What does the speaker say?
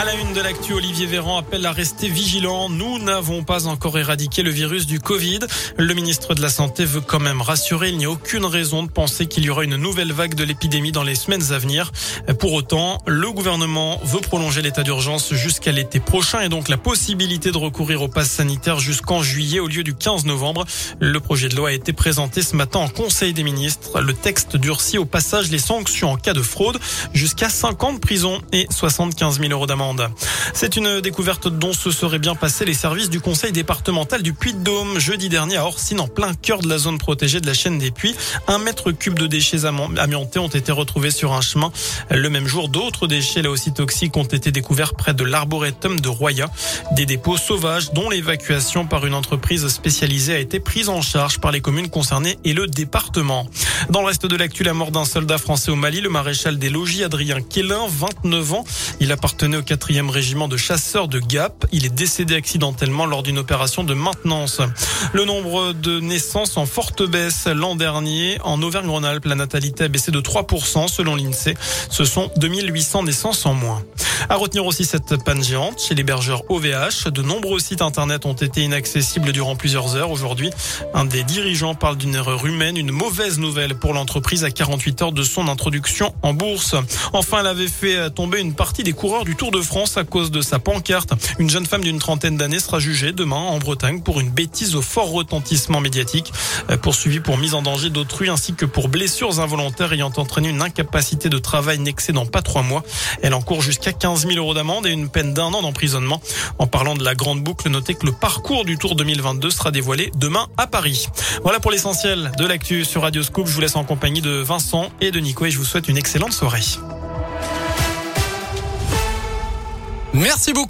À la une de l'actu, Olivier Véran appelle à rester vigilant. Nous n'avons pas encore éradiqué le virus du Covid. Le ministre de la Santé veut quand même rassurer. Il n'y a aucune raison de penser qu'il y aura une nouvelle vague de l'épidémie dans les semaines à venir. Pour autant, le gouvernement veut prolonger l'état d'urgence jusqu'à l'été prochain et donc la possibilité de recourir au pass sanitaire jusqu'en juillet au lieu du 15 novembre. Le projet de loi a été présenté ce matin en Conseil des ministres. Le texte durcit au passage les sanctions en cas de fraude jusqu'à 5 ans de prison et 75 000 euros d'amende. C'est une découverte dont se seraient bien passés les services du conseil départemental du Puy-de-Dôme. Jeudi dernier à Orsine, en plein cœur de la zone protégée de la chaîne des Puits, un mètre cube de déchets amiantés ont été retrouvés sur un chemin. Le même jour, d'autres déchets là aussi toxiques ont été découverts près de l'arboretum de Roya. Des dépôts sauvages dont l'évacuation par une entreprise spécialisée a été prise en charge par les communes concernées et le département. Dans le reste de l'actu, la mort d'un soldat français au Mali, le maréchal des logis Adrien Quélin, 29 ans. Il appartenait au 4e régiment de chasseurs de Gap. Il est décédé accidentellement lors d'une opération de maintenance. Le nombre de naissances en forte baisse l'an dernier. En Auvergne-Rhône-Alpes, la natalité a baissé de 3% selon l'INSEE. Ce sont 2800 naissances en moins. À retenir aussi cette panne géante chez l'hébergeur OVH. De nombreux sites internet ont été inaccessibles durant plusieurs heures aujourd'hui. Un des dirigeants parle d'une erreur humaine, une mauvaise nouvelle pour l'entreprise à 48 heures de son introduction en bourse. Enfin, elle avait fait tomber une partie des coureurs du Tour de France à cause de sa pancarte. Une jeune femme d'une trentaine d'années sera jugée demain en Bretagne pour une bêtise au fort retentissement médiatique, poursuivie pour mise en danger d'autrui ainsi que pour blessures involontaires ayant entraîné une incapacité de travail n'excédant pas trois mois. Elle encourt jusqu'à 15 15 000 euros d'amende et une peine d'un an d'emprisonnement. En parlant de la grande boucle, notez que le parcours du Tour 2022 sera dévoilé demain à Paris. Voilà pour l'essentiel de l'actu sur Radio Scoop. Je vous laisse en compagnie de Vincent et de Nico et je vous souhaite une excellente soirée. Merci beaucoup.